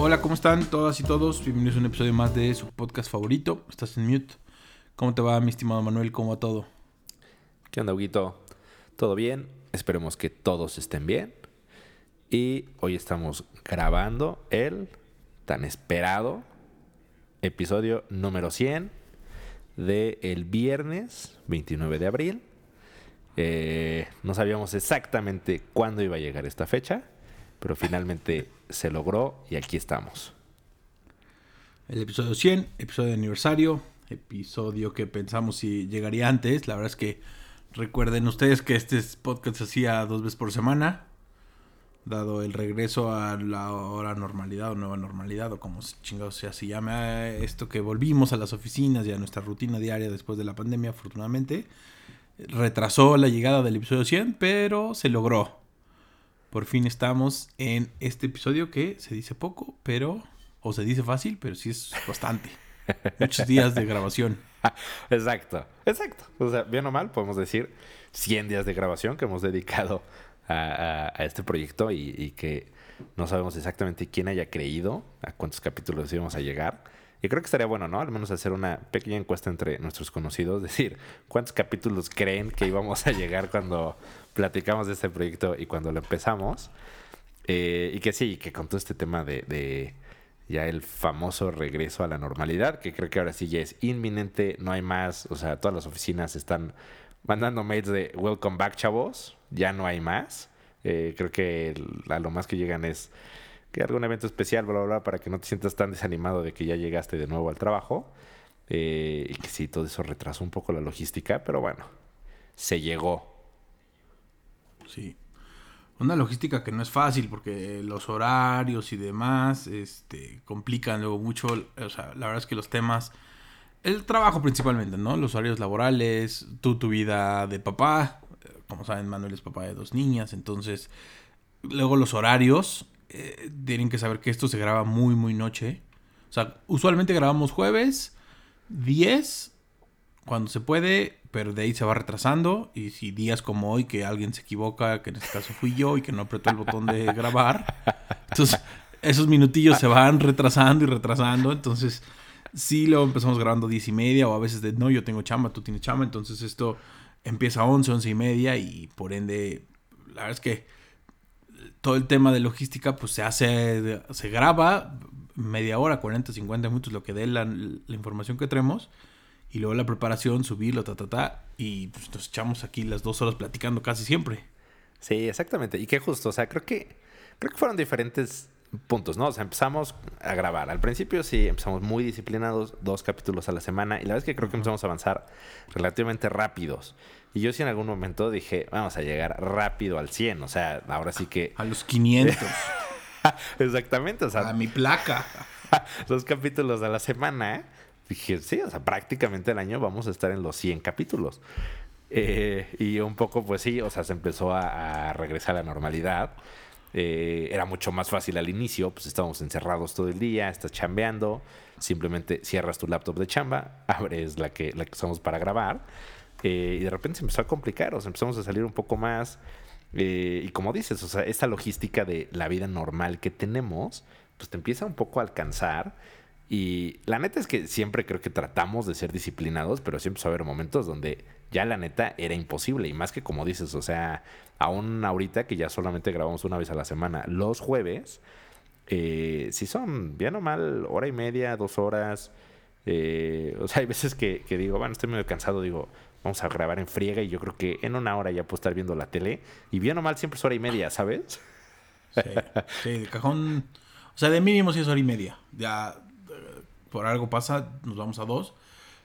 Hola, ¿cómo están todas y todos? Bienvenidos a un episodio más de su podcast favorito. Estás en mute. ¿Cómo te va, mi estimado Manuel? ¿Cómo va todo? ¿Qué onda, Huguito? ¿Todo bien? Esperemos que todos estén bien. Y hoy estamos grabando el tan esperado episodio número 100 de el viernes 29 de abril. Eh, no sabíamos exactamente cuándo iba a llegar esta fecha, pero finalmente se logró y aquí estamos. El episodio 100, episodio de aniversario, episodio que pensamos si llegaría antes. La verdad es que recuerden ustedes que este podcast se hacía dos veces por semana, dado el regreso a la hora normalidad o nueva normalidad o como chingados sea se llama esto que volvimos a las oficinas y a nuestra rutina diaria después de la pandemia, afortunadamente. Retrasó la llegada del episodio 100, pero se logró. Por fin estamos en este episodio que se dice poco, pero... O se dice fácil, pero sí es bastante. Muchos días de grabación. exacto, exacto. O sea, bien o mal, podemos decir 100 días de grabación que hemos dedicado a, este proyecto y, y, que no sabemos exactamente quién haya creído a cuántos capítulos íbamos a llegar. Y creo que estaría bueno, ¿no? Al menos hacer una pequeña encuesta entre nuestros conocidos, decir cuántos capítulos creen que íbamos a llegar cuando platicamos de este proyecto y cuando lo empezamos. Eh, y que sí, que con todo este tema de, de, ya el famoso regreso a la normalidad, que creo que ahora sí ya es inminente, no hay más, o sea, todas las oficinas están mandando mails de welcome back, chavos, ya no hay más. Eh, creo que a lo más que llegan es que algún evento especial, bla, bla, bla, para que no te sientas tan desanimado de que ya llegaste de nuevo al trabajo. Eh, y que sí, todo eso retrasó un poco la logística, pero bueno, se llegó. Sí. Una logística que no es fácil porque los horarios y demás este, complican luego mucho. O sea, la verdad es que los temas. El trabajo principalmente, ¿no? Los horarios laborales, tú, tu vida de papá. Como saben, Manuel es papá de dos niñas. Entonces, luego los horarios eh, tienen que saber que esto se graba muy, muy noche. O sea, usualmente grabamos jueves 10 cuando se puede, pero de ahí se va retrasando. Y si días como hoy que alguien se equivoca, que en este caso fui yo y que no apretó el botón de grabar, entonces esos minutillos se van retrasando y retrasando. Entonces, sí, luego empezamos grabando 10 y media o a veces de no, yo tengo chamba, tú tienes chamba. Entonces, esto empieza a 11, 11 y media y por ende, la verdad es que todo el tema de logística pues se hace, se graba media hora, 40, 50 minutos, lo que dé la, la información que tenemos. Y luego la preparación, subirlo, ta, ta, ta. Y pues nos echamos aquí las dos horas platicando casi siempre. Sí, exactamente. Y qué justo, o sea, creo que, creo que fueron diferentes puntos, ¿no? O sea, empezamos a grabar. Al principio sí, empezamos muy disciplinados, dos capítulos a la semana. Y la verdad es que creo que empezamos a avanzar relativamente rápidos. Y yo sí en algún momento dije, vamos a llegar rápido al 100. O sea, ahora sí que... A los 500. Exactamente, o sea... A mi placa. dos capítulos a la semana. Dije, sí, o sea, prácticamente el año vamos a estar en los 100 capítulos. Eh, y un poco, pues sí, o sea, se empezó a, a regresar a la normalidad. Eh, era mucho más fácil al inicio, pues estábamos encerrados todo el día, estás chambeando, simplemente cierras tu laptop de chamba, abres la que, la que usamos para grabar, eh, y de repente se empezó a complicar, o sea, empezamos a salir un poco más. Eh, y como dices, o sea, esta logística de la vida normal que tenemos, pues te empieza un poco a alcanzar. Y la neta es que siempre creo que tratamos de ser disciplinados, pero siempre va a haber momentos donde ya la neta era imposible. Y más que como dices, o sea, aún ahorita que ya solamente grabamos una vez a la semana, los jueves, eh, si son bien o mal, hora y media, dos horas. O sea, hay veces que, digo, bueno, estoy medio cansado, digo, vamos a grabar en friega y yo creo que en una hora ya puedo estar viendo la tele. Y bien o mal, siempre es hora y media, ¿sabes? Sí, sí de cajón. O sea, de mínimo sí es hora y media. Ya por algo pasa, nos vamos a dos.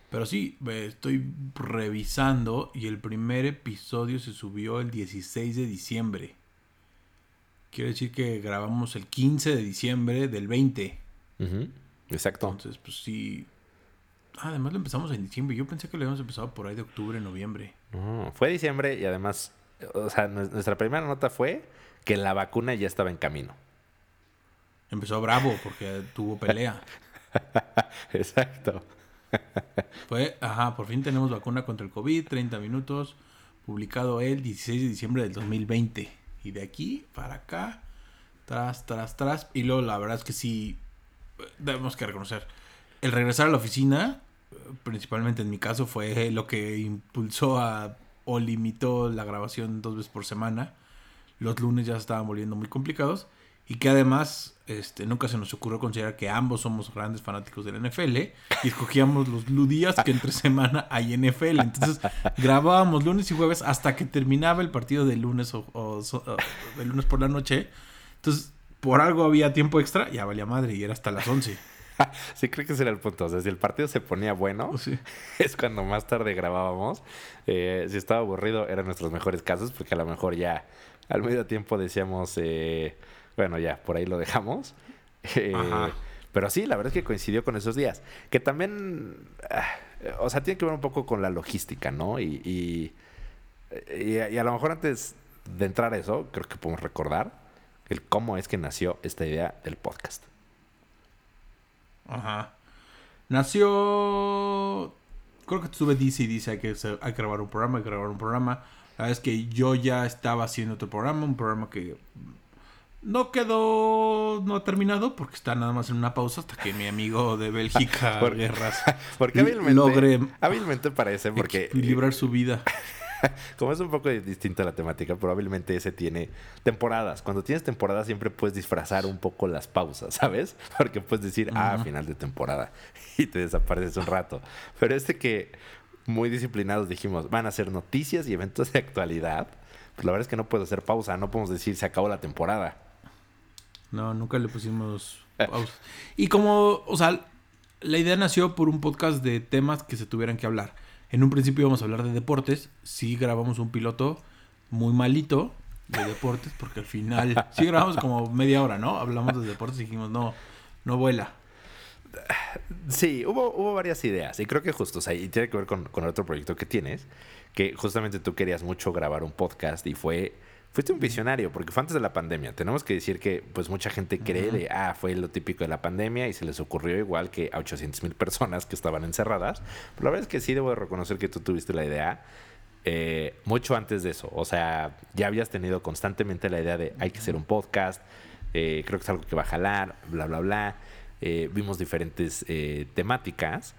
Pero sí, estoy revisando y el primer episodio se subió el 16 de diciembre. Quiere decir que grabamos el 15 de diciembre del 20. Exacto. Entonces, pues sí. Ah, además lo empezamos en diciembre. Yo pensé que lo habíamos empezado por ahí de octubre, noviembre. No, fue diciembre y además, o sea, nuestra primera nota fue que la vacuna ya estaba en camino. Empezó bravo porque tuvo pelea. Exacto. Fue, ajá, por fin tenemos vacuna contra el COVID, 30 minutos, publicado el 16 de diciembre del 2020. Y de aquí para acá, tras, tras, tras. Y luego la verdad es que sí, debemos que reconocer, el regresar a la oficina, principalmente en mi caso, fue lo que impulsó a o limitó la grabación dos veces por semana. Los lunes ya se estaban volviendo muy complicados. Y que además este, nunca se nos ocurrió considerar que ambos somos grandes fanáticos del NFL y escogíamos los días que entre semana hay NFL. Entonces grabábamos lunes y jueves hasta que terminaba el partido de lunes o, de lunes por la noche. Entonces, por algo había tiempo extra, ya valía madre y era hasta las 11. sí, creo que ese era el punto. O sea, si el partido se ponía bueno, es cuando más tarde grabábamos. Eh, si estaba aburrido, eran nuestros mejores casos, porque a lo mejor ya al medio tiempo decíamos, eh, bueno, ya, por ahí lo dejamos. Eh, pero sí, la verdad es que coincidió con esos días. Que también, ah, o sea, tiene que ver un poco con la logística, ¿no? Y, y, a, lo mejor antes de entrar a eso, creo que podemos recordar el cómo es que nació esta idea del podcast. Ajá. Nació. Creo que estuve dice y dice hay que, hay que grabar un programa, hay que grabar un programa. La verdad es que yo ya estaba haciendo otro programa, un programa que no quedó, no ha terminado porque está nada más en una pausa hasta que mi amigo de Bélgica, Guerras, porque hábilmente, logre hábilmente parece porque librar su vida. como es un poco distinta la temática, probablemente ese tiene temporadas. Cuando tienes temporada siempre puedes disfrazar un poco las pausas, ¿sabes? Porque puedes decir, ah, final de temporada y te desapareces un rato. Pero este que muy disciplinados dijimos, van a ser noticias y eventos de actualidad, pues la verdad es que no puedo hacer pausa, no podemos decir se acabó la temporada. No, nunca le pusimos pausa. y como, o sea, la idea nació por un podcast de temas que se tuvieran que hablar. En un principio íbamos a hablar de deportes. Sí grabamos un piloto muy malito de deportes, porque al final sí grabamos como media hora, ¿no? Hablamos de deportes y dijimos, no, no vuela. Sí, hubo, hubo varias ideas y creo que justo, o sea, y tiene que ver con, con el otro proyecto que tienes, que justamente tú querías mucho grabar un podcast y fue fuiste un visionario, porque fue antes de la pandemia. Tenemos que decir que pues mucha gente cree de, ah, fue lo típico de la pandemia y se les ocurrió igual que a 800 mil personas que estaban encerradas. Pero la verdad es que sí debo de reconocer que tú tuviste la idea eh, mucho antes de eso. O sea, ya habías tenido constantemente la idea de hay que hacer un podcast, eh, creo que es algo que va a jalar, bla, bla, bla. Eh, vimos diferentes temáticas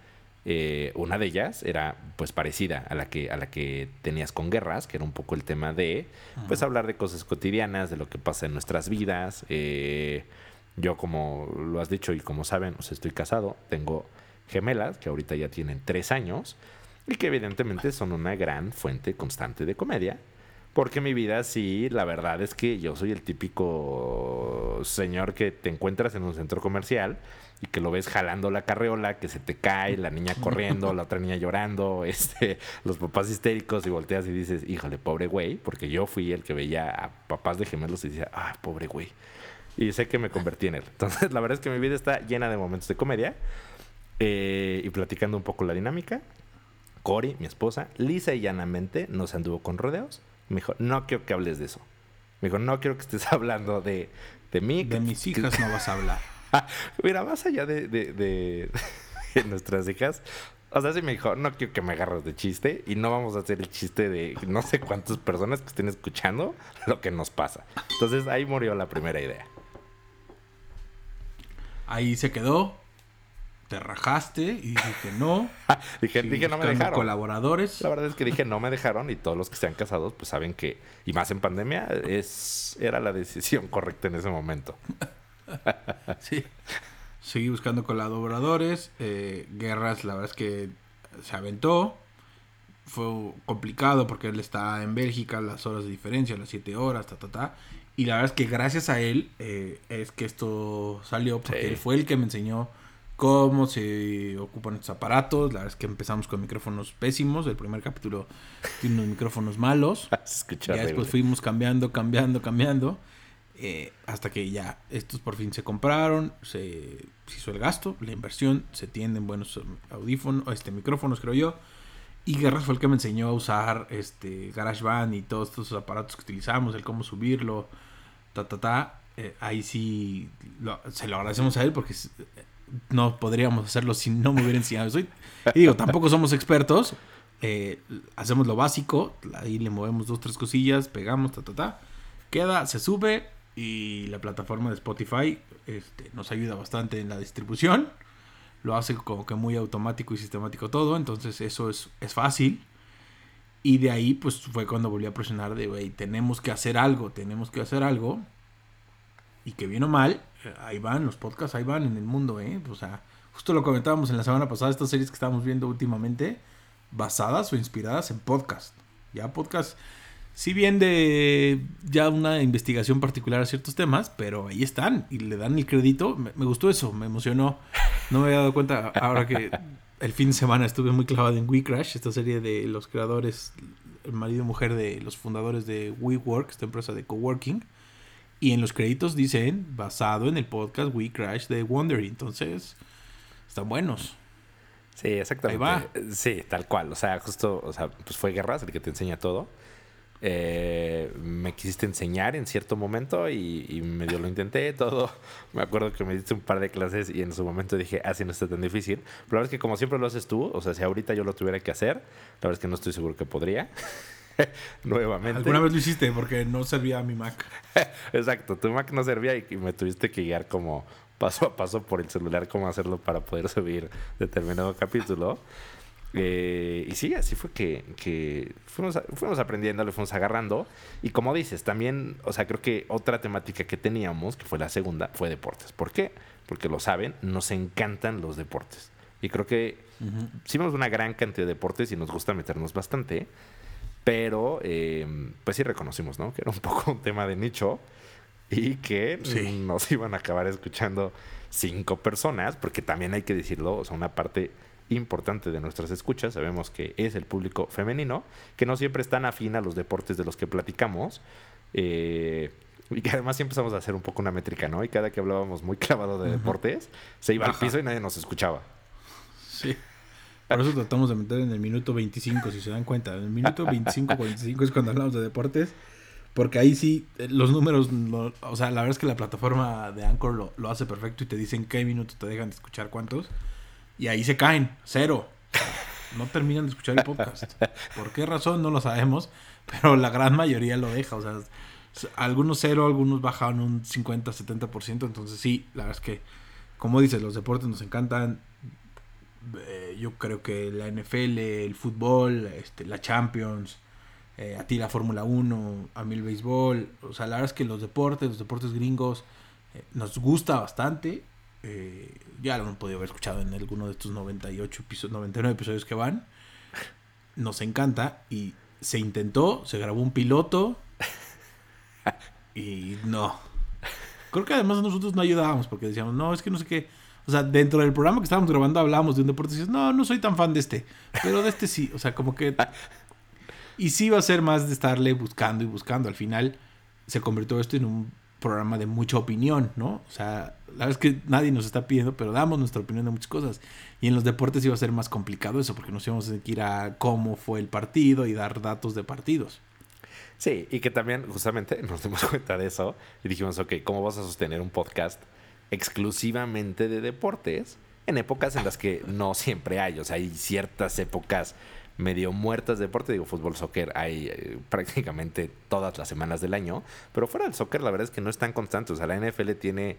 eh, una de ellas era pues parecida a la que a la que tenías con guerras, que era un poco el tema de pues hablar de cosas cotidianas, de lo que pasa en nuestras vidas. Eh, yo como lo has dicho y como saben, pues estoy casado, tengo gemelas que ahorita ya tienen tres años y que evidentemente son una gran fuente constante de comedia. Porque mi vida sí, la verdad es que yo soy el típico señor que te encuentras en un centro comercial y que lo ves jalando la carreola, que se te cae, la niña corriendo, la otra niña llorando, este, los papás histéricos y volteas y dices, híjole, pobre güey, porque yo fui el que veía a papás de gemelos y decía, ah, pobre güey. Y sé que me convertí en él. Entonces, la verdad es que mi vida está llena de momentos de comedia eh, y platicando un poco la dinámica. Cori, mi esposa, lisa y llanamente nos anduvo con rodeos. Me dijo, no quiero que hables de eso. Me dijo, no quiero que estés hablando de, de mí. De mis hijas no vas a hablar. Mira, más allá de, de, nuestras hijas, o sea, sí me dijo, no quiero que me agarres de chiste y no vamos a hacer el chiste de no sé cuántas personas que estén escuchando lo que nos pasa. Entonces ahí murió la primera idea. Ahí se quedó. Te rajaste y dije que no. dije, dije no me dejaron. colaboradores. La verdad es que dije no me dejaron y todos los que sean casados pues saben que, y más en pandemia, es, era la decisión correcta en ese momento. sí. Seguí buscando colaboradores. Eh, Guerras, la verdad es que se aventó. Fue complicado porque él está en Bélgica, las horas de diferencia, las 7 horas, ta, ta, ta. Y la verdad es que gracias a él eh, es que esto salió, porque él fue el que me enseñó cómo se ocupan estos aparatos. La verdad es que empezamos con micrófonos pésimos. El primer capítulo tiene unos micrófonos malos. ya después fuimos cambiando, cambiando, cambiando. Eh, hasta que ya estos por fin se compraron, se, hizo el gasto, la inversión, se tienden buenos audífonos, este micrófonos creo yo. Y Guerras fue el que me enseñó a usar este GarageBand y todos estos aparatos que utilizamos, el cómo subirlo, ta ta ta. Eh, ahí sí se lo agradecemos a él porque no podríamos hacerlo si no me hubiera enseñado Y digo, tampoco somos expertos. Eh, hacemos lo básico, ahí le movemos dos, tres cosillas, pegamos, ta ta ta. Queda, se sube, y la plataforma de Spotify este, nos ayuda bastante en la distribución. Lo hace como que muy automático y sistemático todo, entonces eso es, es fácil. Y de ahí pues fue cuando volví a presionar de, güey, tenemos que hacer algo, tenemos que hacer algo. Y que bien o mal, eh, ahí van los podcasts, ahí van en el mundo, ¿eh? O sea, justo lo comentábamos en la semana pasada, estas series que estamos viendo últimamente, basadas o inspiradas en podcast. Ya podcast si bien de ya una investigación particular a ciertos temas, pero ahí están y le dan el crédito. Me, gustó eso, me emocionó. No me había dado cuenta ahora que el fin de semana estuve muy clavado en WeCrash, esta serie de los creadores, el marido y mujer de los fundadores de WeWork, esta empresa de coworking. Y en los créditos dicen basado en el podcast WeCrash de Wondery. Entonces, están buenos. Sí, exactamente. Ahí va. Sí, tal cual. O sea, justo, o sea, pues fue Guerras el que te enseña todo. Eh, me quisiste enseñar en cierto momento y, medio lo intenté todo. Me acuerdo que me diste un par de clases y en su momento dije, ah, sí, no está tan difícil. Pero la verdad es que como siempre lo haces tú, o sea, si ahorita yo lo tuviera que hacer, la verdad es que no estoy seguro que podría. Nuevamente. Alguna vez lo hiciste porque no servía mi Mac. Exacto, tu Mac no servía y me tuviste que guiar como paso a paso por el celular cómo hacerlo para poder subir determinado capítulo. Eh, y sí, así fue que, fuimos, fuimos aprendiendo, le fuimos agarrando. Y como dices, también, o sea, creo que otra temática que teníamos, que fue la segunda, fue deportes. ¿Por qué? Porque lo saben, nos encantan los deportes. Y creo que sí vemos una gran cantidad de deportes y nos gusta meternos bastante. Pero, eh, pues sí reconocimos, ¿no? Que era un poco un tema de nicho y que nos iban a acabar escuchando cinco personas, porque también hay que decirlo, o sea, una parte importante de nuestras escuchas, sabemos que es el público femenino, que no siempre están afín a los deportes de los que platicamos. Eh, y que además siempre empezamos a hacer un poco una métrica, ¿no? Y cada que hablábamos muy clavado de deportes, se iba al piso y nadie nos escuchaba. Sí. Por eso tratamos de meter en el minuto 25, si se dan cuenta. En el minuto 25, 45 es cuando hablamos de deportes. Porque ahí sí, eh, los números, o sea, la verdad es que la plataforma de Anchor lo, lo hace perfecto y te dicen qué minuto te dejan de escuchar cuántos. Y ahí se caen, cero. No terminan de escuchar el podcast. ¿Por qué razón? No lo sabemos, pero la gran mayoría lo deja. O sea, algunos cero, algunos bajan un 50, 70%. Entonces sí, la verdad es que, como dices, los deportes nos encantan. Eh, yo creo que la NFL, el fútbol, este, la Champions, eh, a ti la Fórmula 1, a mí el béisbol. O sea, la verdad es que los deportes, los deportes gringos, eh, nos gusta bastante ya lo han podido haber escuchado en alguno de estos 98 episodios, 99 episodios que van. Nos encanta y se intentó, se grabó un piloto y no. Creo que además nosotros no ayudábamos porque decíamos, no, es que no sé qué. O sea, dentro del programa que estábamos grabando hablábamos de un deporte y dices, no, no soy tan fan de este, pero de este sí. O sea, como que... Y sí va a ser más de estarle buscando y buscando. Al final se convirtió esto en un programa de mucha opinión, ¿no? O sea, la verdad es que nadie nos está pidiendo, pero damos nuestra opinión de muchas cosas. Y en los deportes iba a ser más complicado eso, porque nos íbamos a ir a cómo fue el partido y dar datos de partidos. Sí, y que también justamente nos dimos cuenta de eso y dijimos, ok, ¿cómo vas a sostener un podcast exclusivamente de deportes en épocas en las que no siempre hay? O sea, hay ciertas épocas medio muertas de deporte. Digo, fútbol, soccer hay eh, prácticamente todas las semanas del año. Pero fuera del soccer, la verdad es que no es tan constante. O sea, la NFL tiene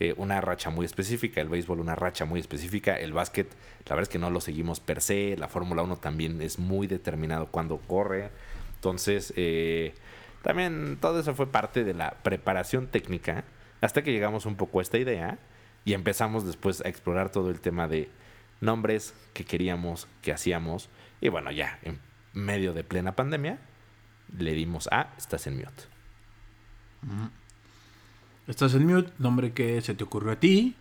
eh, una racha muy específica, el béisbol una racha muy específica, el básquet, la verdad es que no lo seguimos per se. La Fórmula 1 también es muy determinado cuando corre. Entonces, eh, también todo eso fue parte de la preparación técnica hasta que llegamos un poco a esta idea y empezamos después a explorar todo el tema de nombres que queríamos, que hacíamos. Y bueno, ya en medio de plena pandemia, le dimos a Estás en Mute. Estás en Mute, nombre que se te ocurrió a ti,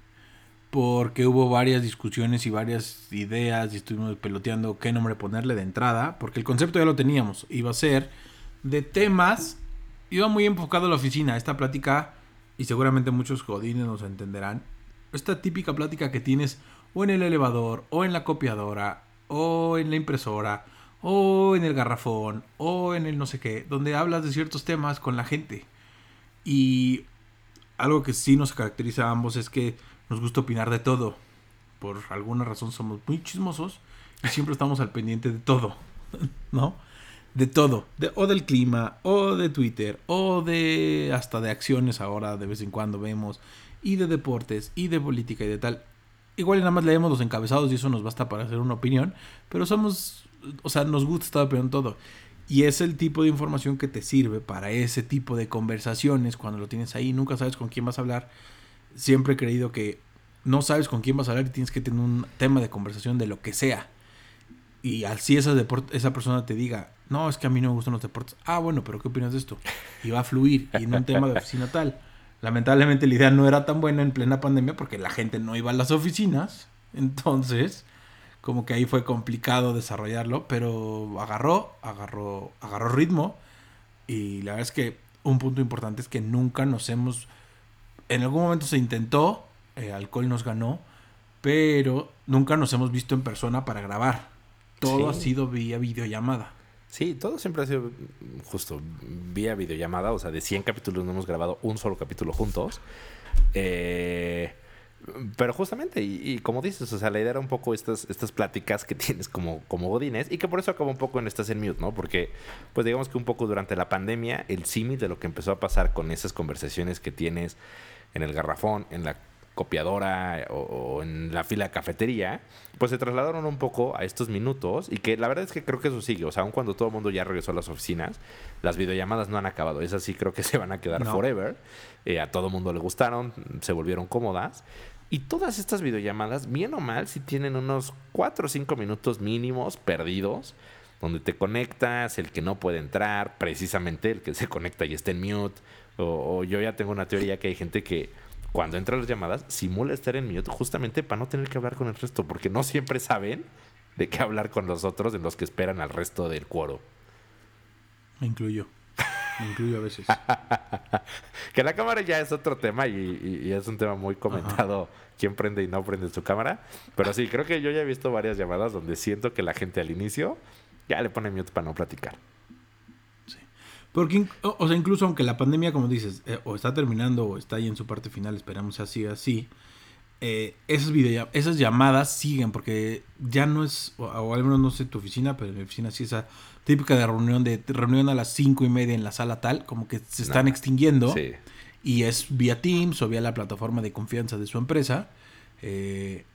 porque hubo varias discusiones y varias ideas y estuvimos peloteando qué nombre ponerle de entrada, porque el concepto ya lo teníamos, iba a ser de temas, iba muy enfocado a la oficina, esta plática, y seguramente muchos jodines nos entenderán, esta típica plática que tienes o en el elevador, o en la copiadora, o en la impresora, o en el garrafón, o en el no sé qué, donde hablas de ciertos temas con la gente. Y algo que sí nos caracteriza a ambos es que nos gusta opinar de todo. Por alguna razón somos muy chismosos y siempre estamos al pendiente de todo, ¿no? De todo, de, o del clima, o de Twitter, o de hasta de acciones ahora de vez en cuando vemos, y de deportes, y de política y de tal. Igual nada más leemos los encabezados y eso nos basta para hacer una opinión, pero somos, o sea, nos gusta estar opinando todo. Y es el tipo de información que te sirve para ese tipo de conversaciones cuando lo tienes ahí, nunca sabes con quién vas a hablar. Siempre he creído que no sabes con quién vas a hablar y tienes que tener un tema de conversación de lo que sea. Y así esa, esa persona te diga, no, es que a mí no me gustan los deportes. Ah, bueno, pero ¿qué opinas de esto? Y va a fluir. Y en un tema de oficina tal. Lamentablemente la idea no era tan buena en plena pandemia porque la gente no iba a las oficinas. Entonces, como que ahí fue complicado desarrollarlo. Pero agarró, agarró, agarró ritmo. Y la verdad es que un punto importante es que nunca nos hemos... En algún momento se intentó, eh, alcohol nos ganó, pero nunca nos hemos visto en persona para grabar. Todo ha sido vía videollamada. Sí, todo siempre ha sido justo vía videollamada. O sea, de 100 capítulos no hemos grabado un solo capítulo juntos. Eh, pero justamente, y, como dices, o sea, la idea era un poco estas, estas pláticas que tienes como, como godines y que por eso acabó un poco en Estás en Mute, ¿no? Porque, pues digamos que un poco durante la pandemia, el símil de lo que empezó a pasar con esas conversaciones que tienes en el garrafón, en la copiadora o, en la fila de cafetería, pues se trasladaron un poco a estos minutos y que la verdad es que creo que eso sigue, o sea, aun cuando todo el mundo ya regresó a las oficinas, las videollamadas no han acabado, esas sí creo que se van a quedar forever, eh, a todo el mundo le gustaron, se volvieron cómodas. Y todas estas videollamadas, bien o mal, si tienen unos 4 o 5 minutos mínimos perdidos, donde te conectas, el que no puede entrar, precisamente el que se conecta y está en mute. o yo ya tengo una teoría que hay gente que cuando entran las llamadas, simula estar en mute justamente para no tener que hablar con el resto, porque no siempre saben de qué hablar con los otros en los que esperan al resto del cuoro. Me incluyo. Me incluyo a veces. que la cámara ya es otro tema y, es un tema muy comentado. Quién prende y no prende su cámara. Pero sí, creo que yo ya he visto varias llamadas donde siento que la gente al inicio ya le pone mute para no platicar. Porque, o sea, incluso aunque la pandemia, como dices, eh, o está terminando o está ahí en su parte final, esperamos así, así, eh, esas, esas llamadas siguen porque ya no es, o, al menos no sé tu oficina, pero en mi oficina sí esa típica de reunión, de reunión a las cinco y media en la sala tal, como que se están extinguiendo. Y es vía Teams o vía la plataforma de confianza de su empresa. Eh,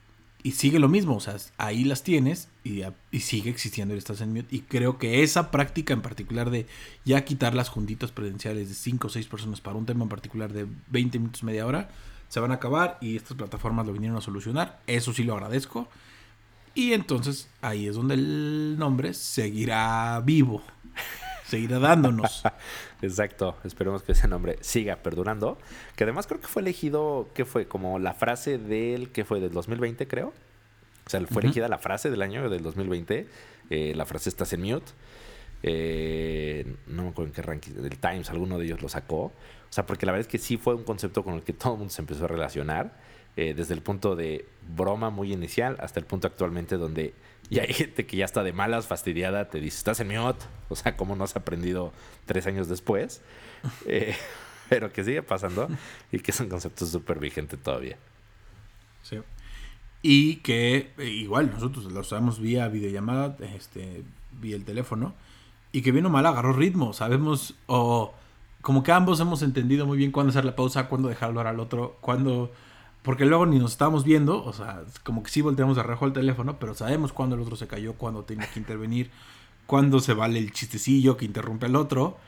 y sigue lo mismo, o sea, ahí las tienes y, sigue existiendo el estás en mute. Y creo que esa práctica en particular de ya quitar las juntitas presenciales de 5 o 6 personas para un tema en particular de 20 minutos, media hora, se van a acabar y estas plataformas lo vinieron a solucionar. Eso sí lo agradezco. Y entonces ahí es donde el nombre seguirá vivo, seguirá dándonos. Exacto, esperemos que ese nombre siga perdurando. Que además creo que fue elegido, que fue como la frase del, que fue del 2020 creo. O sea, fue elegida la frase del año del 2020. Eh, la frase estás en mute. Eh, no me acuerdo en qué ranking, del Times, alguno de ellos lo sacó. O sea, porque la verdad es que sí fue un concepto con el que todo el mundo se empezó a relacionar. Eh, desde el punto de broma muy inicial hasta el punto actualmente donde ya hay gente que ya está de malas, fastidiada, te dice, estás en mute. O sea, ¿cómo no has aprendido tres años después? Eh, pero que sigue pasando y que es un concepto súper vigente todavía. Sí. Y que eh, igual nosotros lo usamos vía videollamada, este, vía el teléfono, y que bien o mal agarró ritmo. Sabemos, o como que ambos hemos entendido muy bien cuándo hacer la pausa, cuándo dejarlo al otro, cuándo porque luego ni nos estábamos viendo, o sea, como que sí volteamos de rejo el teléfono, pero sabemos cuándo el otro se cayó, cuándo tiene que intervenir, cuándo se vale el chistecillo que interrumpe al otro.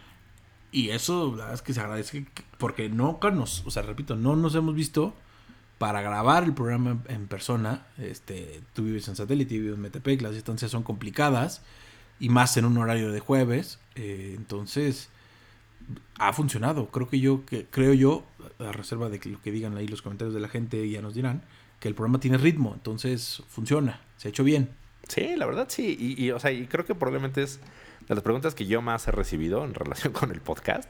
Y eso, la verdad es que se agradece porque no nos, o sea, repito, no nos hemos visto para grabar el programa en persona. Este, tú vives en satélite, vives en Metepec, las distancias son complicadas y más en un horario de jueves. Eh, entonces, ha funcionado. Creo que yo, que, creo yo, a reserva de que lo que digan ahí los comentarios de la gente ya nos dirán, que el programa tiene ritmo, entonces funciona, se ha hecho bien. Sí, la verdad sí, y, o sea, y creo que probablemente es de las preguntas que yo más he recibido en relación con el podcast.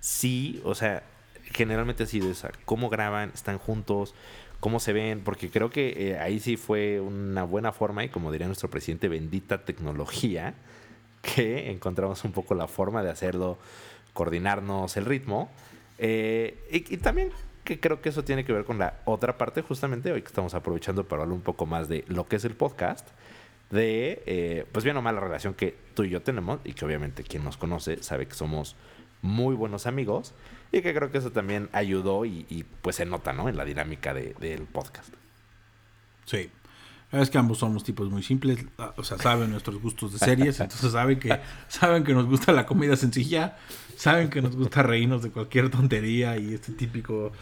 Sí, o sea, generalmente ha sido esa, cómo graban, están juntos, cómo se ven, porque creo que eh, ahí sí fue una buena forma y como diría nuestro presidente, bendita tecnología, que encontramos un poco la forma de hacerlo coordinarnos el ritmo. Eh, y, también que creo que eso tiene que ver con la otra parte, justamente hoy que estamos aprovechando para hablar un poco más de lo que es el podcast, de, eh, pues bien o mal la relación que tú y yo tenemos y que obviamente quien nos conoce sabe que somos muy buenos amigos y que creo que eso también ayudó y, pues se nota, ¿no? En la dinámica del podcast. Sí. Es que ambos somos tipos muy simples, ah, o sea, saben nuestros gustos de series, entonces saben que, saben que nos gusta la comida sencilla, saben que nos gusta reírnos de cualquier tontería y este típico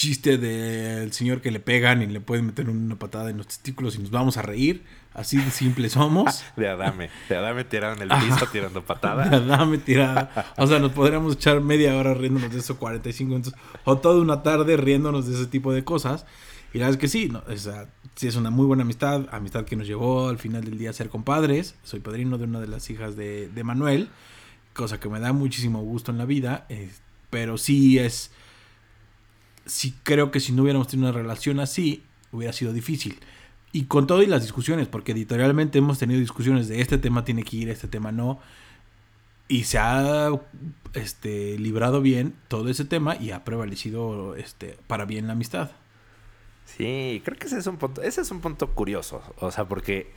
chiste del señor que le pegan y le pueden meter una patada en los testículos y nos vamos a reír. Así de simple somos. De Adame. De Adame tirado en el piso tirando patada. De Adame tirada. O sea, nos podríamos echar media hora riéndonos de eso, 45 minutos. O toda una tarde riéndonos de ese tipo de cosas. Y la verdad es que sí, no, sea, sí es una muy buena amistad. Amistad que nos llevó al final del día a ser compadres. Soy padrino de una de las hijas de, de Manuel. Cosa que me da muchísimo gusto en la vida. pero sí es sí creo que si no hubiéramos tenido una relación así, hubiera sido difícil. Y con todo y las discusiones, porque editorialmente hemos tenido discusiones de este tema tiene que ir, este tema no. Y se ha este, librado bien todo ese tema y ha prevalecido este, para bien la amistad. Sí, creo que ese es un punto, ese es un punto curioso. O sea, porque.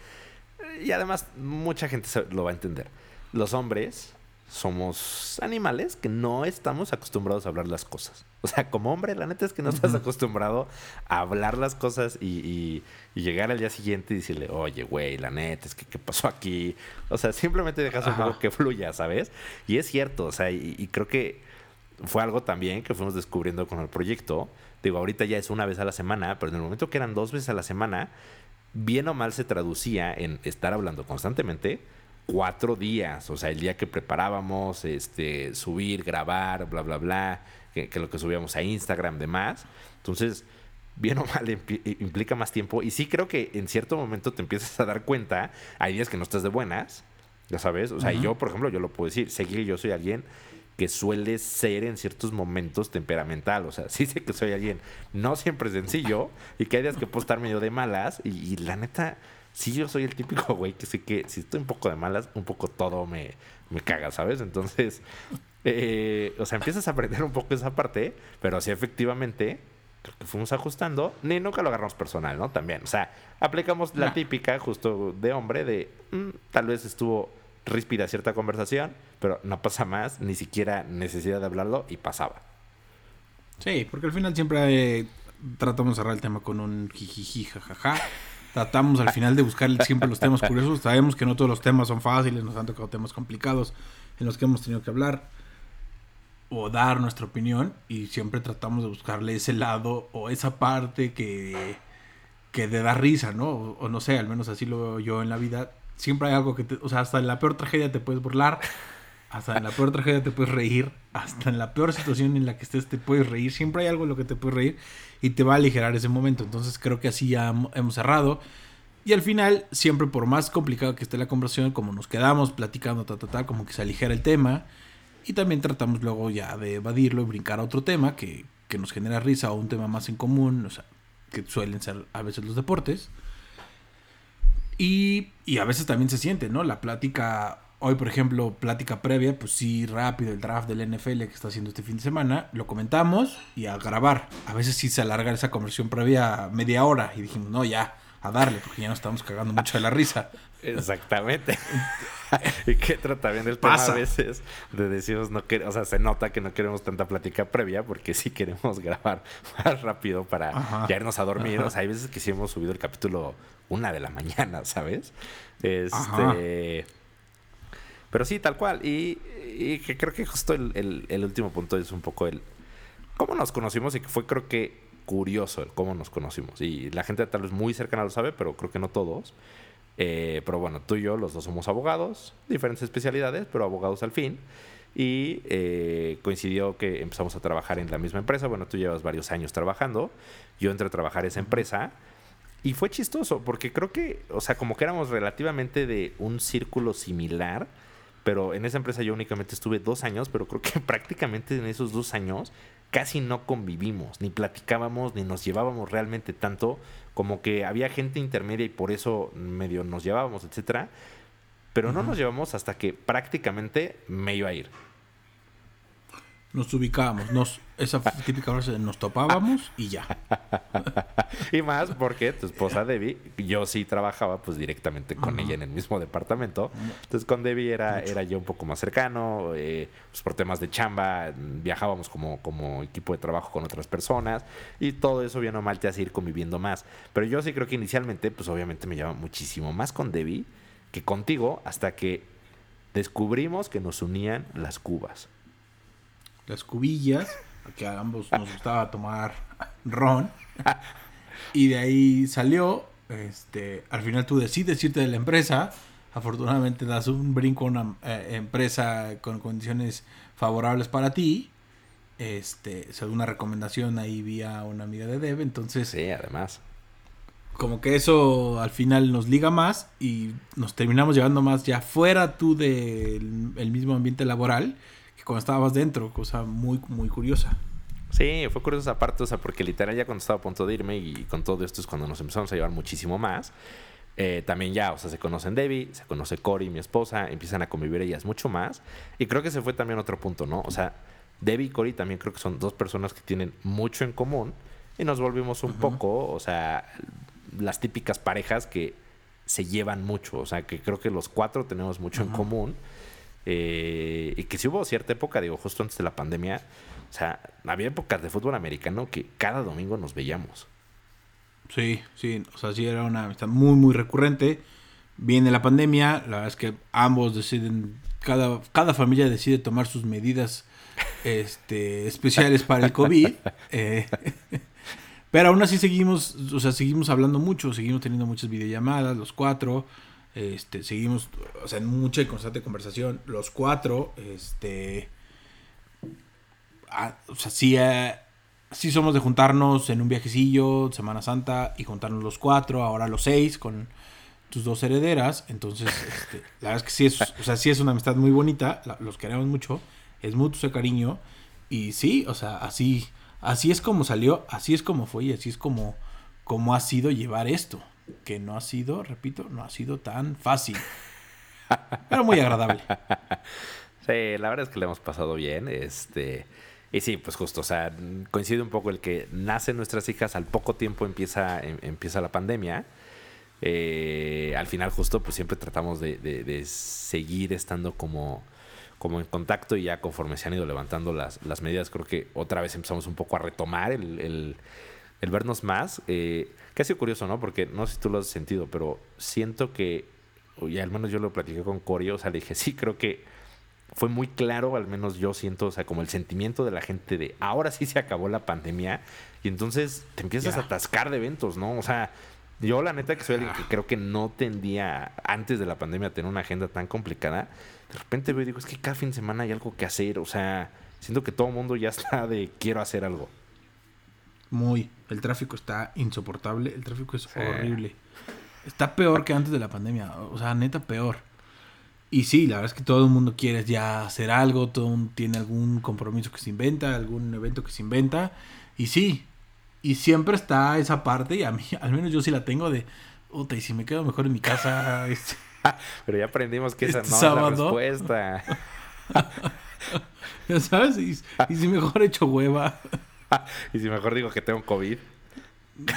Y además, mucha gente lo va a entender. Los hombres somos animales que no estamos acostumbrados a hablar las cosas. O sea, como hombre, la neta es que no estás acostumbrado a hablar las cosas y, llegar al día siguiente y decirle, oye, güey, la neta es que qué pasó aquí. O sea, simplemente dejas un poco que fluya, ¿sabes? Y es cierto, o sea, y, creo que fue algo también que fuimos descubriendo con el proyecto. Digo, ahorita ya es una vez a la semana, pero en el momento que eran dos veces a la semana, bien o mal se traducía en estar hablando constantemente cuatro días, o sea, el día que preparábamos, este, subir, grabar, bla, bla, bla, que, lo que subíamos a Instagram, demás. Entonces, bien o mal implica más tiempo. Y sí creo que en cierto momento te empiezas a dar cuenta, hay días que no estás de buenas, ya sabes. O sea, yo, por ejemplo, yo lo puedo decir, sé que yo soy alguien que suele ser en ciertos momentos temperamental. O sea, sí sé que soy alguien no siempre sencillo y que hay días que puedo estar medio de malas y la neta sí yo soy el típico güey que sé que si estoy un poco de malas, un poco todo me, me caga, ¿sabes? Entonces, eh, o sea, empiezas a aprender un poco esa parte, pero sí efectivamente creo que fuimos ajustando, ni nunca lo agarramos personal, ¿no? También, o sea, aplicamos la típica justo de hombre de mm, tal vez estuvo ríspida cierta conversación, pero no pasa más, ni siquiera necesidad de hablarlo y pasaba. Sí, porque al final siempre eh, tratamos de cerrar el tema con un jijiji, jajaja tratamos al final de buscar siempre los temas curiosos. Sabemos que no todos los temas son fáciles, nos han tocado temas complicados en los que hemos tenido que hablar o dar nuestra opinión y siempre tratamos de buscarle ese lado o esa parte que, que te da risa, ¿no? O, no sé, al menos así lo veo yo en la vida. Siempre hay algo que te, o sea, hasta en la peor tragedia te puedes burlar, hasta en la peor tragedia te puedes reír, hasta en la peor situación en la que estés te puedes reír, siempre hay algo en lo que te puedes reír y te va a aligerar ese momento. Entonces creo que así ya hemos cerrado. Y al final, siempre por más complicado que esté la conversación, como nos quedamos platicando, ta, ta, como que se aligera el tema. Y también tratamos luego ya de evadirlo y brincar a otro tema que, que nos genera risa o un tema más en común, o sea, que suelen ser a veces los deportes. Y, y a veces también se siente, ¿no? La plática Hoy, por ejemplo, plática previa, pues sí, rápido, el draft del NFL que está haciendo este fin de semana, lo comentamos y a grabar. A veces sí se alarga esa conversión previa media hora y dijimos, no, ya, a darle, porque ya nos estamos cagando mucho de la risa. Exactamente. y que trata bien el tema a veces de decirnos, no que, o sea, se nota que no queremos tanta plática previa porque sí queremos grabar más rápido para ya irnos a dormir. O sea, hay veces que sí hemos subido el capítulo una de la mañana, ¿sabes? Este. Pero sí, tal cual. Y, creo que justo el, último punto es un poco el cómo nos conocimos y fue creo que curioso el cómo nos conocimos. Y la gente tal vez muy cercana lo sabe, pero creo que no todos. Eh, pero bueno, tú y yo los dos somos abogados, diferentes especialidades, pero abogados al fin. Y eh, coincidió que empezamos a trabajar en la misma empresa. Bueno, tú llevas varios años trabajando. Yo entré a trabajar en esa empresa. Y fue chistoso, porque creo que, o sea, como que éramos relativamente de un círculo similar pero en esa empresa yo únicamente estuve dos años, pero creo que prácticamente en esos dos años casi no convivimos, ni platicábamos, ni nos llevábamos realmente tanto, como que había gente intermedia y por eso medio nos llevábamos, etcétera. Pero no nos llevamos hasta que prácticamente me iba a ir. Nos ubicábamos, nos, esa típica frase de nos topábamos y ya. y más porque tu esposa Debbie, yo sí trabajaba pues directamente con ella en el mismo departamento. Entonces con Debbie era, era yo un poco más cercano, eh, pues por temas de chamba, viajábamos como, como equipo de trabajo con otras personas y todo eso bien o mal te hace ir conviviendo más. Pero yo sí creo que inicialmente pues obviamente me llevaba muchísimo más con Debbie que contigo hasta que descubrimos que nos unían las cubas las cubillas, que a ambos nos gustaba tomar ron. y de ahí salió, este, al final tú decides irte de la empresa. Afortunadamente das un brinco a una eh, empresa con condiciones favorables para ti. Este, según una recomendación ahí vía una amiga de Deb, entonces... Sí, además. Como que eso al final nos liga más y nos terminamos llevando más ya fuera tú del mismo ambiente laboral cuando estabas dentro, cosa muy, muy curiosa. Sí, fue curiosa esa parte, o sea, porque literal ya cuando estaba a punto de irme y con todo esto es cuando nos empezamos a llevar muchísimo más. Eh, también ya, o sea, se conocen Debbie, se conoce Cory, mi esposa, empiezan a convivir ellas mucho más. Y creo que ese fue también otro punto, ¿no? O sea, Debbie y Cory también creo que son dos personas que tienen mucho en común y nos volvimos un poco, o sea, las típicas parejas que se llevan mucho, o sea, que creo que los cuatro tenemos mucho en común eh, y que si hubo cierta época, digo, justo antes de la pandemia, o sea, había épocas de fútbol americano que cada domingo nos veíamos. Sí, sí, o sea, sí era una amistad muy, muy recurrente. Viene la pandemia, la verdad es que ambos deciden, cada, cada familia decide tomar sus medidas este, especiales para el COVID. Eh, pero aún así seguimos, o sea, seguimos hablando mucho, seguimos teniendo muchas videollamadas, los cuatro. Este, seguimos, o sea, en mucha y constante conversación. Los cuatro, este. Ah, o sea, sí, eh, sí, somos de juntarnos en un viajecillo, Semana Santa, y juntarnos los cuatro, ahora los seis, con tus dos herederas. Entonces, este, la verdad es que sí es, o sea, sí es una amistad muy bonita, los queremos mucho, es mutuo ese cariño. Y sí, o sea, así, así es como salió, así es como fue y así es como, como ha sido llevar esto que no ha sido, repito, no ha sido tan fácil. pero muy agradable. Sí, la verdad es que le hemos pasado bien. Este. Y sí, pues justo, o sea, coincide un poco el que nacen nuestras hijas, al poco tiempo empieza, em, empieza la pandemia. Eh, al final justo, pues siempre tratamos de, seguir estando como, como en contacto y ya conforme se han ido levantando las, las medidas, creo que otra vez empezamos un poco a retomar el, el vernos más. Eh, que ha sido curioso, ¿no? Porque no sé si tú lo has sentido, pero siento que, y al menos yo lo platiqué con Corio, o sea, le dije, sí, creo que fue muy claro, al menos yo siento, o sea, como el sentimiento de la gente de ahora sí se acabó la pandemia y entonces te empiezas a atascar de eventos, ¿no? O sea, yo la neta que soy alguien que creo que no tendía antes de la pandemia a tener una agenda tan complicada, de repente veo y digo, es que cada fin de semana hay algo que hacer, o sea, siento que todo el mundo ya está de quiero hacer algo. Muy. El tráfico está insoportable. El tráfico es horrible. Está peor que antes de la pandemia. O sea, neta peor. Y sí, la verdad es que todo el mundo quiere ya hacer algo. Todo mundo tiene algún compromiso que se inventa, algún evento que se inventa. Y sí. Y siempre está esa parte. Y a mí, al menos yo sí la tengo de. Ota, y si me quedo mejor en mi casa. Este, Pero ya aprendimos que esa este no es la respuesta. ya sabes, y, y si mejor hecho hueva. y si mejor digo que tengo COVID.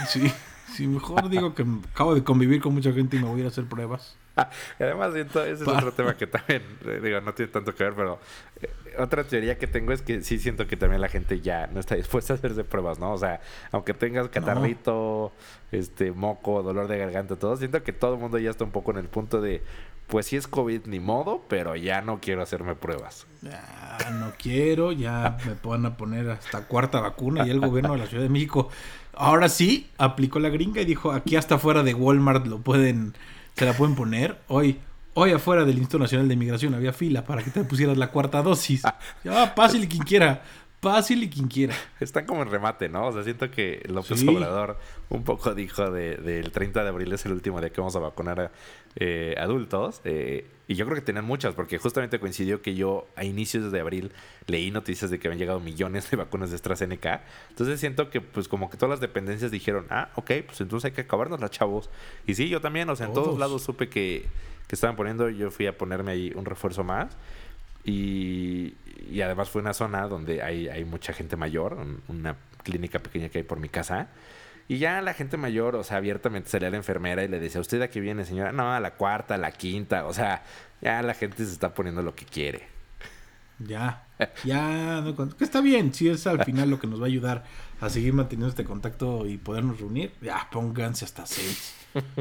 Sí, si mejor digo que acabo de convivir con mucha gente y me voy a ir a hacer pruebas. además, ese es otro tema que también, eh, digo, no tiene tanto que ver, pero eh, otra teoría que tengo es que sí siento que también la gente ya no está dispuesta a hacerse pruebas, ¿no? O sea, aunque tengas catarrito, este, moco, dolor de garganta, todo, siento que todo el mundo ya está un poco en el punto de, pues si es COVID ni modo, pero ya no quiero hacerme pruebas. Ya no quiero, ya me van a poner hasta cuarta vacuna y el gobierno de la Ciudad de México ahora sí aplicó la gringa y dijo, aquí hasta fuera de Walmart lo pueden, se la pueden poner. Hoy, hoy afuera del Instituto Nacional de Inmigración había fila para que te pusieras la cuarta dosis. Ya, pásale quien quiera. Fácil y quien quiera. Están como en remate, ¿no? O sea, siento que López Obrador un poco dijo del de, 30 de abril es el último día que vamos a vacunar a eh, adultos. Eh, y yo creo que tenían muchas, porque justamente coincidió que yo a inicios de abril leí noticias de que habían llegado millones de vacunas de AstraZeneca. Entonces siento que pues como que todas las dependencias dijeron, ah, ok, pues entonces hay que acabarnos las chavos. Y sí, yo también, o sea, en todos lados supe que, que estaban poniendo, yo fui a ponerme ahí un refuerzo más. Y, y además fue una zona donde hay, hay mucha gente mayor, una clínica pequeña que hay por mi casa. Y ya la gente mayor, o sea, abiertamente salía la enfermera y le decía, ¿usted a qué viene, señora? No, a la cuarta, a la quinta. O sea, ya la gente se está poniendo lo que quiere. Ya, ya, que está bien, si es al final lo que nos va a ayudar a seguir manteniendo este contacto y podernos reunir, ya pónganse hasta seis.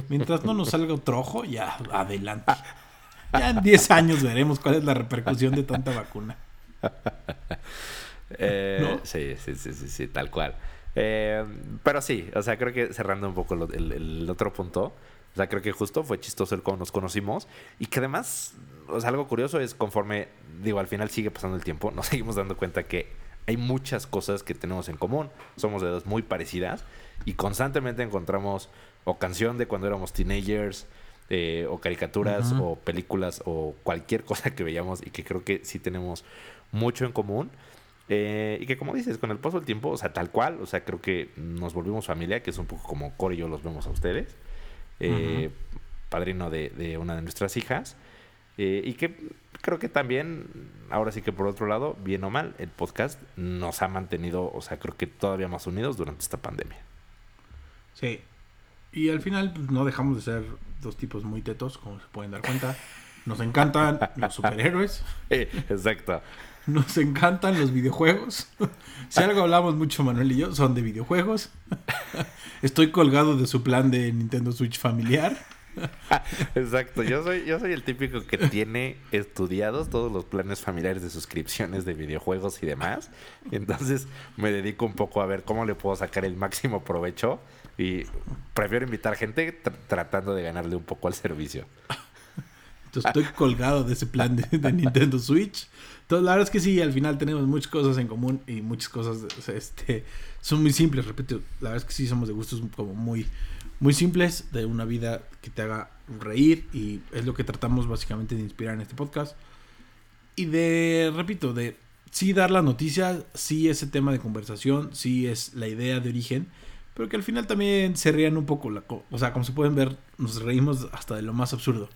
Mientras no nos salga otro ojo, ya adelante. Ya en 10 años veremos cuál es la repercusión de tanta vacuna. Eh, sí, sí, sí, sí, sí, tal cual. Eh, pero sí, o sea, creo que cerrando un poco el, otro punto, o sea, creo que justo fue chistoso el cómo nos conocimos y que además, o sea, algo curioso es conforme, digo, al final sigue pasando el tiempo, nos seguimos dando cuenta que hay muchas cosas que tenemos en común, somos de dos muy parecidas y constantemente encontramos o canción de cuando éramos teenagers, eh, o caricaturas, o películas, o cualquier cosa que veíamos y que creo que sí tenemos mucho en común. Eh, y que como dices, con el paso del tiempo, o sea, tal cual, o sea, creo que nos volvimos familia, que es un poco como Corey y yo los vemos a ustedes. Eh, padrino de, una de nuestras hijas. Eh, y que creo que también, ahora sí que por otro lado, bien o mal, el podcast nos ha mantenido, o sea, creo que todavía más unidos durante esta pandemia. Sí. Y al final pues, no dejamos de ser dos tipos muy tetos, como se pueden dar cuenta. Nos encantan los superhéroes. exacto. Nos encantan los videojuegos. si algo hablamos mucho Manuel y yo, son de videojuegos. Estoy colgado de su plan de Nintendo Switch familiar. Exacto, yo soy, yo soy el típico que tiene estudiados todos los planes familiares de suscripciones de videojuegos y demás. entonces me dedico un poco a ver cómo le puedo sacar el máximo provecho. Y prefiero invitar gente tratando de ganarle un poco al servicio. Entonces estoy colgado de ese plan de Nintendo Switch. Entonces, la verdad es que sí, al final tenemos muchas cosas en común y muchas cosas este, son muy simples, repito, la verdad es que sí somos de gustos como muy, muy simples, de una vida que te haga reír y es lo que tratamos básicamente de inspirar en este podcast. Y de, repito, de sí dar la noticia, sí ese tema de conversación, sí es la idea de origen, pero que al final también se rían un poco, la, o sea, como se pueden ver, nos reímos hasta de lo más absurdo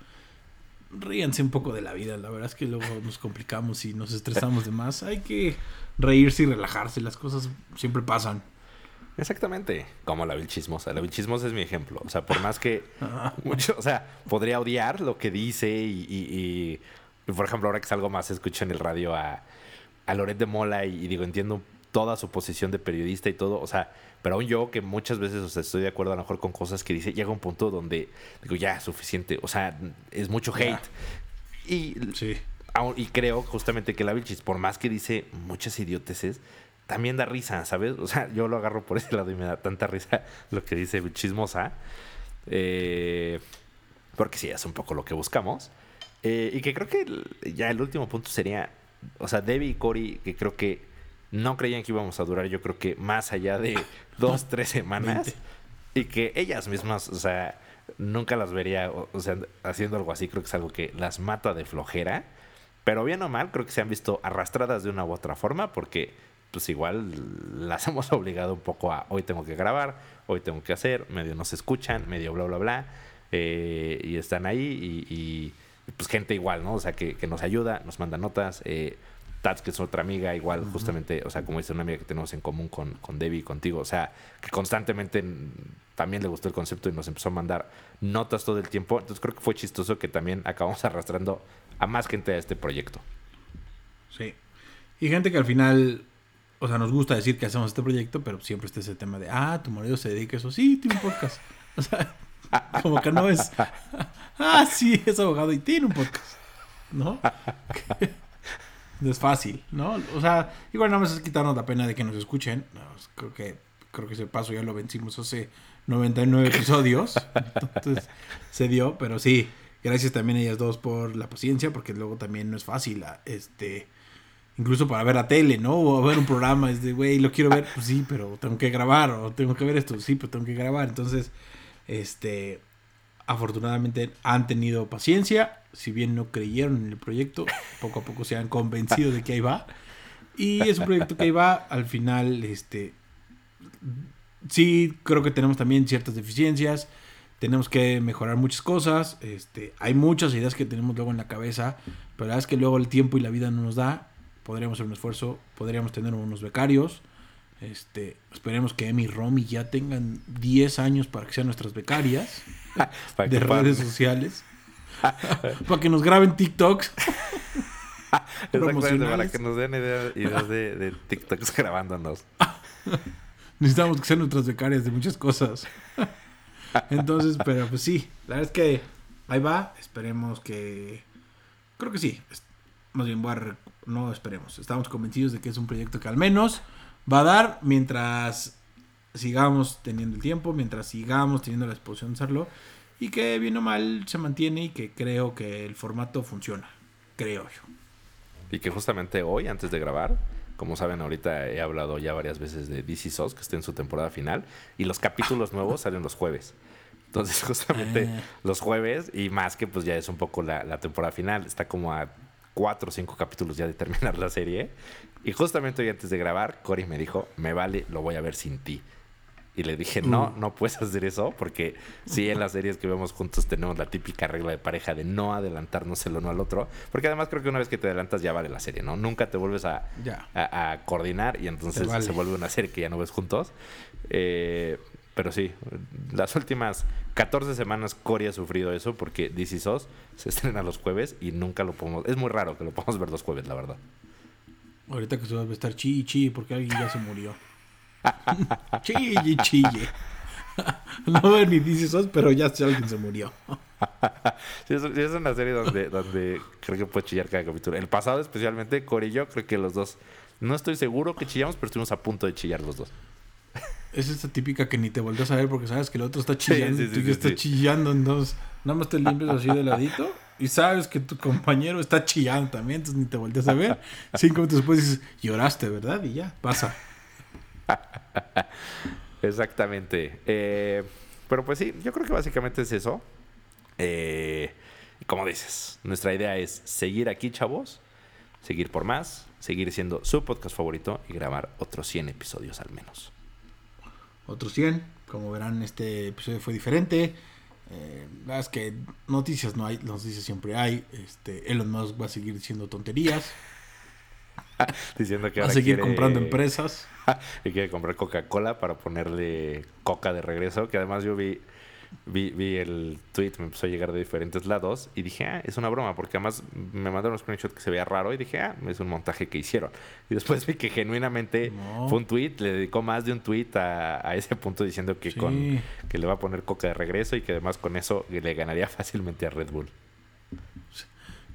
ríanse un poco de la vida. La verdad es que luego nos complicamos y nos estresamos de más. Hay que reírse y relajarse. Las cosas siempre pasan. Exactamente, como la vil chismosa. La vil chismosa es mi ejemplo. O sea, por más que mucho, o sea, podría odiar lo que dice y, por ejemplo, ahora que salgo más, escucho en el radio a, a Loret de Mola y, y digo, entiendo toda su posición de periodista y todo. O sea, pero aún yo, que muchas veces estoy de acuerdo a lo mejor con cosas que dice, llega un punto donde digo, ya, suficiente. O sea, es mucho hate. Y, sí. y creo justamente que la Vilchis, por más que dice muchas idioteces, también da risa, ¿sabes? O sea, yo lo agarro por ese lado y me da tanta risa lo que dice Vilchismosa. Eh, porque sí, es un poco lo que buscamos. Eh, y que creo que ya el último punto sería, o sea, Debbie y Cory, que creo que no creían que íbamos a durar, yo creo que más allá de dos, tres semanas. Y que ellas mismas, o sea, nunca las vería, o, sea, haciendo algo así, creo que es algo que las mata de flojera. Pero bien o mal, creo que se han visto arrastradas de una u otra forma, porque pues igual las hemos obligado un poco a hoy tengo que grabar, hoy tengo que hacer, medio nos escuchan, medio bla, bla, bla. Eh, y están ahí y, pues gente igual, ¿no? O sea, que, que nos ayuda, nos manda notas. Eh, Tats, que es otra amiga, igual, justamente, o sea, como dice una amiga que tenemos en común con, con Debbie y contigo, o sea, que constantemente también le gustó el concepto y nos empezó a mandar notas todo el tiempo. Entonces creo que fue chistoso que también acabamos arrastrando a más gente a este proyecto. Sí. Y gente que al final, o sea, nos gusta decir que hacemos este proyecto, pero siempre está ese tema de, ah, tu marido se dedica a eso. Sí, tiene un podcast. O sea, como que no es, ah, sí, es abogado y tiene un podcast. ¿No? No es fácil, ¿no? O sea, igual nada más es quitarnos la pena de que nos escuchen. creo que creo que ese paso ya lo vencimos hace 99 episodios. Entonces se dio, pero sí, gracias también a ellas dos por la paciencia, porque luego también no es fácil, este, incluso para ver a tele, ¿no? O ver un programa, es de, güey, lo quiero ver, pues sí, pero tengo que grabar, o tengo que ver esto, sí, pero tengo que grabar. Entonces, este, afortunadamente han tenido paciencia, si bien no creyeron en el proyecto, poco a poco se han convencido de que ahí va. Y es un proyecto que ahí va, al final, este, sí creo que tenemos también ciertas deficiencias, tenemos que mejorar muchas cosas, este, hay muchas ideas que tenemos luego en la cabeza, Pero la verdad es que luego el tiempo y la vida no nos da. Podríamos hacer un esfuerzo, podríamos tener unos becarios. Este, esperemos que Emi y Romy ya tengan 10 años para que sean nuestras becarias de redes sociales. para que nos graben TikToks. Exactamente, para que nos den idea- ideas de, de TikToks grabándonos. Necesitamos que sean nuestras becarias de muchas cosas. Entonces, pero pues sí, la verdad es que ahí va. Esperemos que. Creo que sí. Más bien, voy a re- no esperemos. Estamos convencidos de que es un proyecto que al menos va a dar mientras sigamos teniendo el tiempo, mientras sigamos teniendo la exposición de hacerlo. Y que bien o mal se mantiene y que creo que el formato funciona. Creo yo. Y que justamente hoy, antes de grabar, como saben, ahorita he hablado ya varias veces de DC SOS, que está en su temporada final, y los capítulos nuevos salen los jueves. Entonces, justamente Ah. los jueves, y más que pues ya es un poco la, la temporada final, está como a cuatro o cinco capítulos ya de terminar la serie. Y justamente hoy antes de grabar, Cory me dijo, me vale, lo voy a ver sin ti. Y le dije, no, no puedes hacer eso, porque sí, en las series que vemos juntos tenemos la típica regla de pareja de no adelantarnos el uno al otro. Porque además creo que una vez que te adelantas ya vale la serie, ¿no? Nunca te vuelves a, a, a coordinar y entonces Se vale. se vuelve una serie que ya no ves juntos. Eh, pero sí, las últimas 14 semanas Cory ha sufrido eso porque DC SOS se estrena los jueves y nunca lo podemos... Es muy raro que lo podamos ver los jueves, la verdad. Ahorita que se va a estar chille, chille, porque alguien ya se murió. chille, chille. no ni dices pero ya sé alguien se murió. Sí, es, una serie donde, donde creo que puede chillar cada capítulo. El pasado especialmente, Cory y yo, creo que los dos... No estoy seguro que chillamos, pero estuvimos a punto de chillar los dos. Es esta típica que ni te volteas a ver porque sabes que el otro está chillando sí, y tú sí, estás chillando, entonces nada más te limpias así de ladito y sabes que tu compañero está chillando también, entonces ni te volteas a ver. Cinco minutos después dices, lloraste, ¿verdad? Y ya, pasa. Exactamente. Eh, pero pues sí, yo creo que básicamente es eso. Eh, como dices, nuestra idea es seguir aquí, chavos, seguir por más, seguir siendo su podcast favorito y grabar otros 100 episodios al menos. Otros 100, como verán, este episodio fue diferente. Eh, la verdad es que noticias no hay, noticias siempre hay. Este, Elon Musk va a seguir diciendo tonterías, Diciendo que va a ahora seguir quiere- comprando empresas. y quiere comprar Coca-Cola para ponerle coca de regreso. Que además yo vi, vi, vi el tweet, me empezó a llegar de diferentes lados y dije, ah, es una broma, porque además me mandaron un screenshot que se veía raro y dije, ah, es un montaje que hicieron. Y después vi que genuinamente No. fue un tweet, le dedicó más de un tweet a, a ese punto diciendo que, Sí. con, que le va a poner coca de regreso y que además con eso le ganaría fácilmente a Red Bull.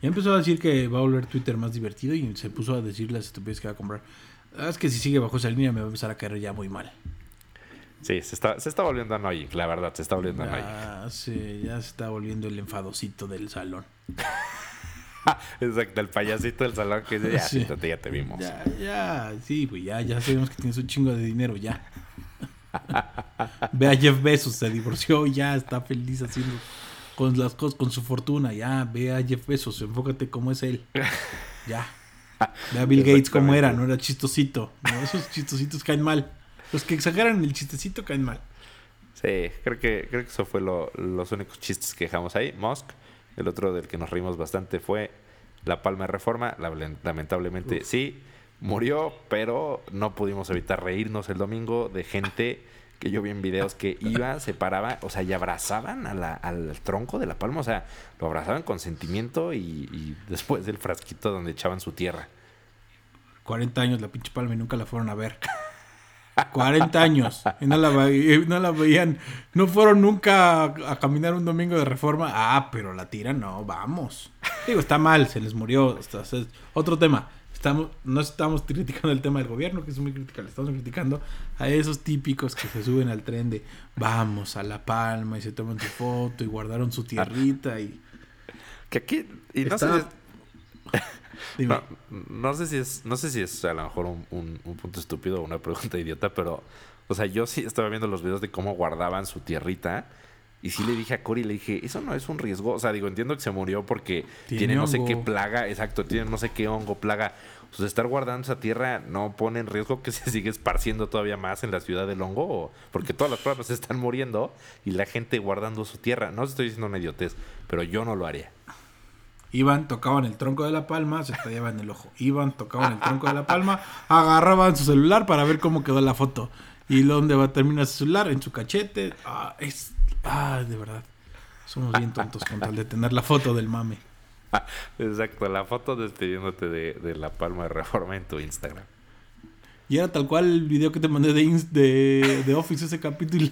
Ya empezó a decir que va a volver Twitter más divertido y se puso a decir las estupideces que va a comprar. Es que si sigue bajo esa línea me va a empezar a caer ya muy mal. Sí, se está, se está volviendo annoying, la verdad, se está volviendo annoying. Ya se, ya se está volviendo el enfadocito del salón. Exacto, el payasito del salón que dice, ya, Sí. siéntate, ya te vimos. Ya, ya, sí, güey, ya, ya sabemos que tienes un chingo de dinero, ya. Ve a Jeff Bezos, se divorció, ya está feliz haciendo con las cosas, con su fortuna, ya, ve a Jeff Bezos, enfócate cómo es él. Ya. Ve a Bill Gates cómo era, no era chistosito. No, esos chistositos caen mal. Los que exageran el chistecito caen mal. Sí, creo que, creo que eso fue lo- los únicos chistes que dejamos ahí. Musk, el otro del que nos reímos bastante fue La Palma de Reforma. La- lamentablemente sí, murió, pero no pudimos evitar reírnos el domingo de gente que yo vi en videos que iba, se paraba, o sea, y abrazaban al tronco de La Palma. O sea, lo abrazaban con sentimiento y, después del frasquito donde echaban su tierra. 40 años la pinche palma y nunca la fueron a ver. 40 años. Y no la, veían. No fueron nunca a, caminar un domingo de reforma. Ah, pero la tira no, vamos. Digo, está mal, se les murió. Está- es otro tema. Estamos, no estamos criticando el tema del gobierno, que es muy criticable. Estamos criticando a esos típicos que se suben al tren de vamos a La Palma y se toman su foto y guardaron su tierrita y... Que aquí, y no sé si- Dime. No, no sé si es, no sé si es a lo mejor un, un- un punto estúpido o una pregunta idiota, pero, o sea, yo sí estaba viendo los videos de cómo guardaban su tierrita. Y sí le dije a Cory, le dije, eso no es un riesgo. O sea, digo, entiendo que se murió porque Tiene tiene, no sé qué plaga, exacto, tiene no sé qué hongo, plaga. Sea, estar guardando esa tierra no pone en riesgo que se siga esparciendo todavía más en la ciudad del hongo, porque todas las plantas están muriendo y la gente guardando su tierra. No estoy diciendo una idiotez, pero yo no lo haría. Iban, tocaban el tronco de la palma, se tallaban el ojo. Iban, tocaban el tronco de la palma, agarraban su celular para ver cómo quedó la foto. ¿Y dónde va a terminar su celular? En su cachete. Ah, es. Ah, de verdad. Somos bien tontos con tal de tener la foto del mame. Exacto, la foto despidiéndote de, de la palma de reforma en tu Instagram. Y era tal cual el video que te mandé de, de Office, ese capítulo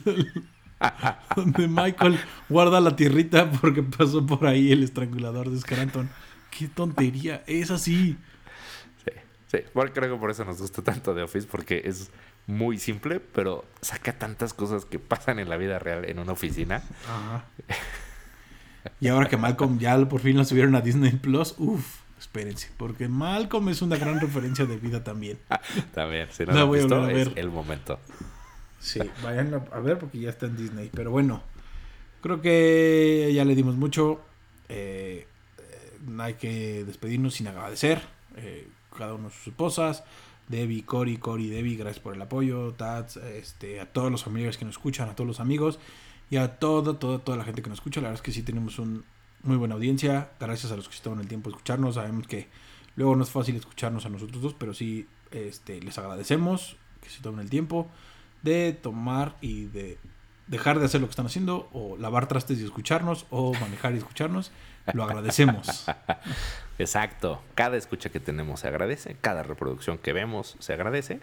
donde Michael guarda la tierrita porque pasó por ahí el estrangulador de Scranton. ¡Qué tontería! Es así. Sí, sí. Bueno, creo que por eso nos gusta tanto The Office, porque es muy simple, pero saca tantas cosas que pasan en la vida real en una oficina. Ajá. Y ahora que Malcolm ya por fin lo subieron a Disney Plus, uff, espérense, porque Malcolm es una gran referencia de vida también. También, si no La lo voy a visto, es ver. el momento. Sí, vayan a ver porque ya está en Disney. Pero bueno, creo que ya le dimos mucho. Eh, eh, hay que despedirnos sin agradecer. eh, cada uno de sus esposas. Debbie, Cory, Cory, Debbie, gracias por el apoyo. Tats, este, a todos los familiares que nos escuchan, a todos los amigos y a toda, toda, toda la gente que nos escucha. La verdad es que sí tenemos un muy buena audiencia. Gracias a los que se toman el tiempo de escucharnos. Sabemos que luego no es fácil escucharnos a nosotros dos, pero sí este, les agradecemos que se tomen el tiempo de tomar y de dejar de hacer lo que están haciendo o lavar trastes y escucharnos o manejar y escucharnos. Lo agradecemos. Exacto. Cada escucha que tenemos se agradece. Cada reproducción que vemos se agradece.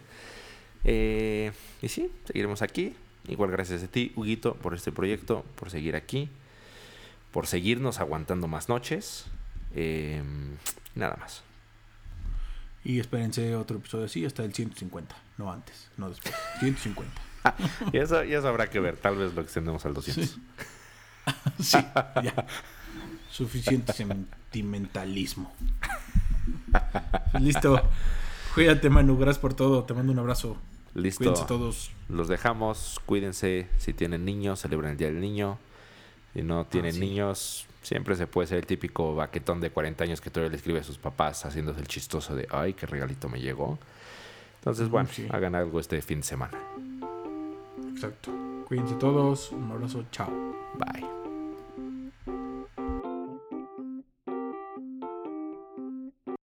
Eh, y sí, seguiremos aquí. Igual gracias a ti, Huguito, por este proyecto, por seguir aquí, por seguirnos aguantando más noches. Eh, nada más. Y espérense otro episodio así hasta el 150. No antes, no después. 150. Y eso, y eso habrá que ver. Tal vez lo extendemos al 200. Sí. Sí, ya. Suficiente sentimentalismo. Listo. Cuídate, Manu. Gracias por todo. Te mando un abrazo. Listo. Cuídense todos. Los dejamos. Cuídense. Si tienen niños, celebren el Día del Niño. Si no tienen sí. niños, siempre se puede ser el típico baquetón de 40 años que todavía le escribe a sus papás haciéndose el chistoso de, ay, qué regalito me llegó. Entonces, bueno, sí. hagan algo este fin de semana. Exacto. Cuídense todos. Un abrazo. Chao. Bye.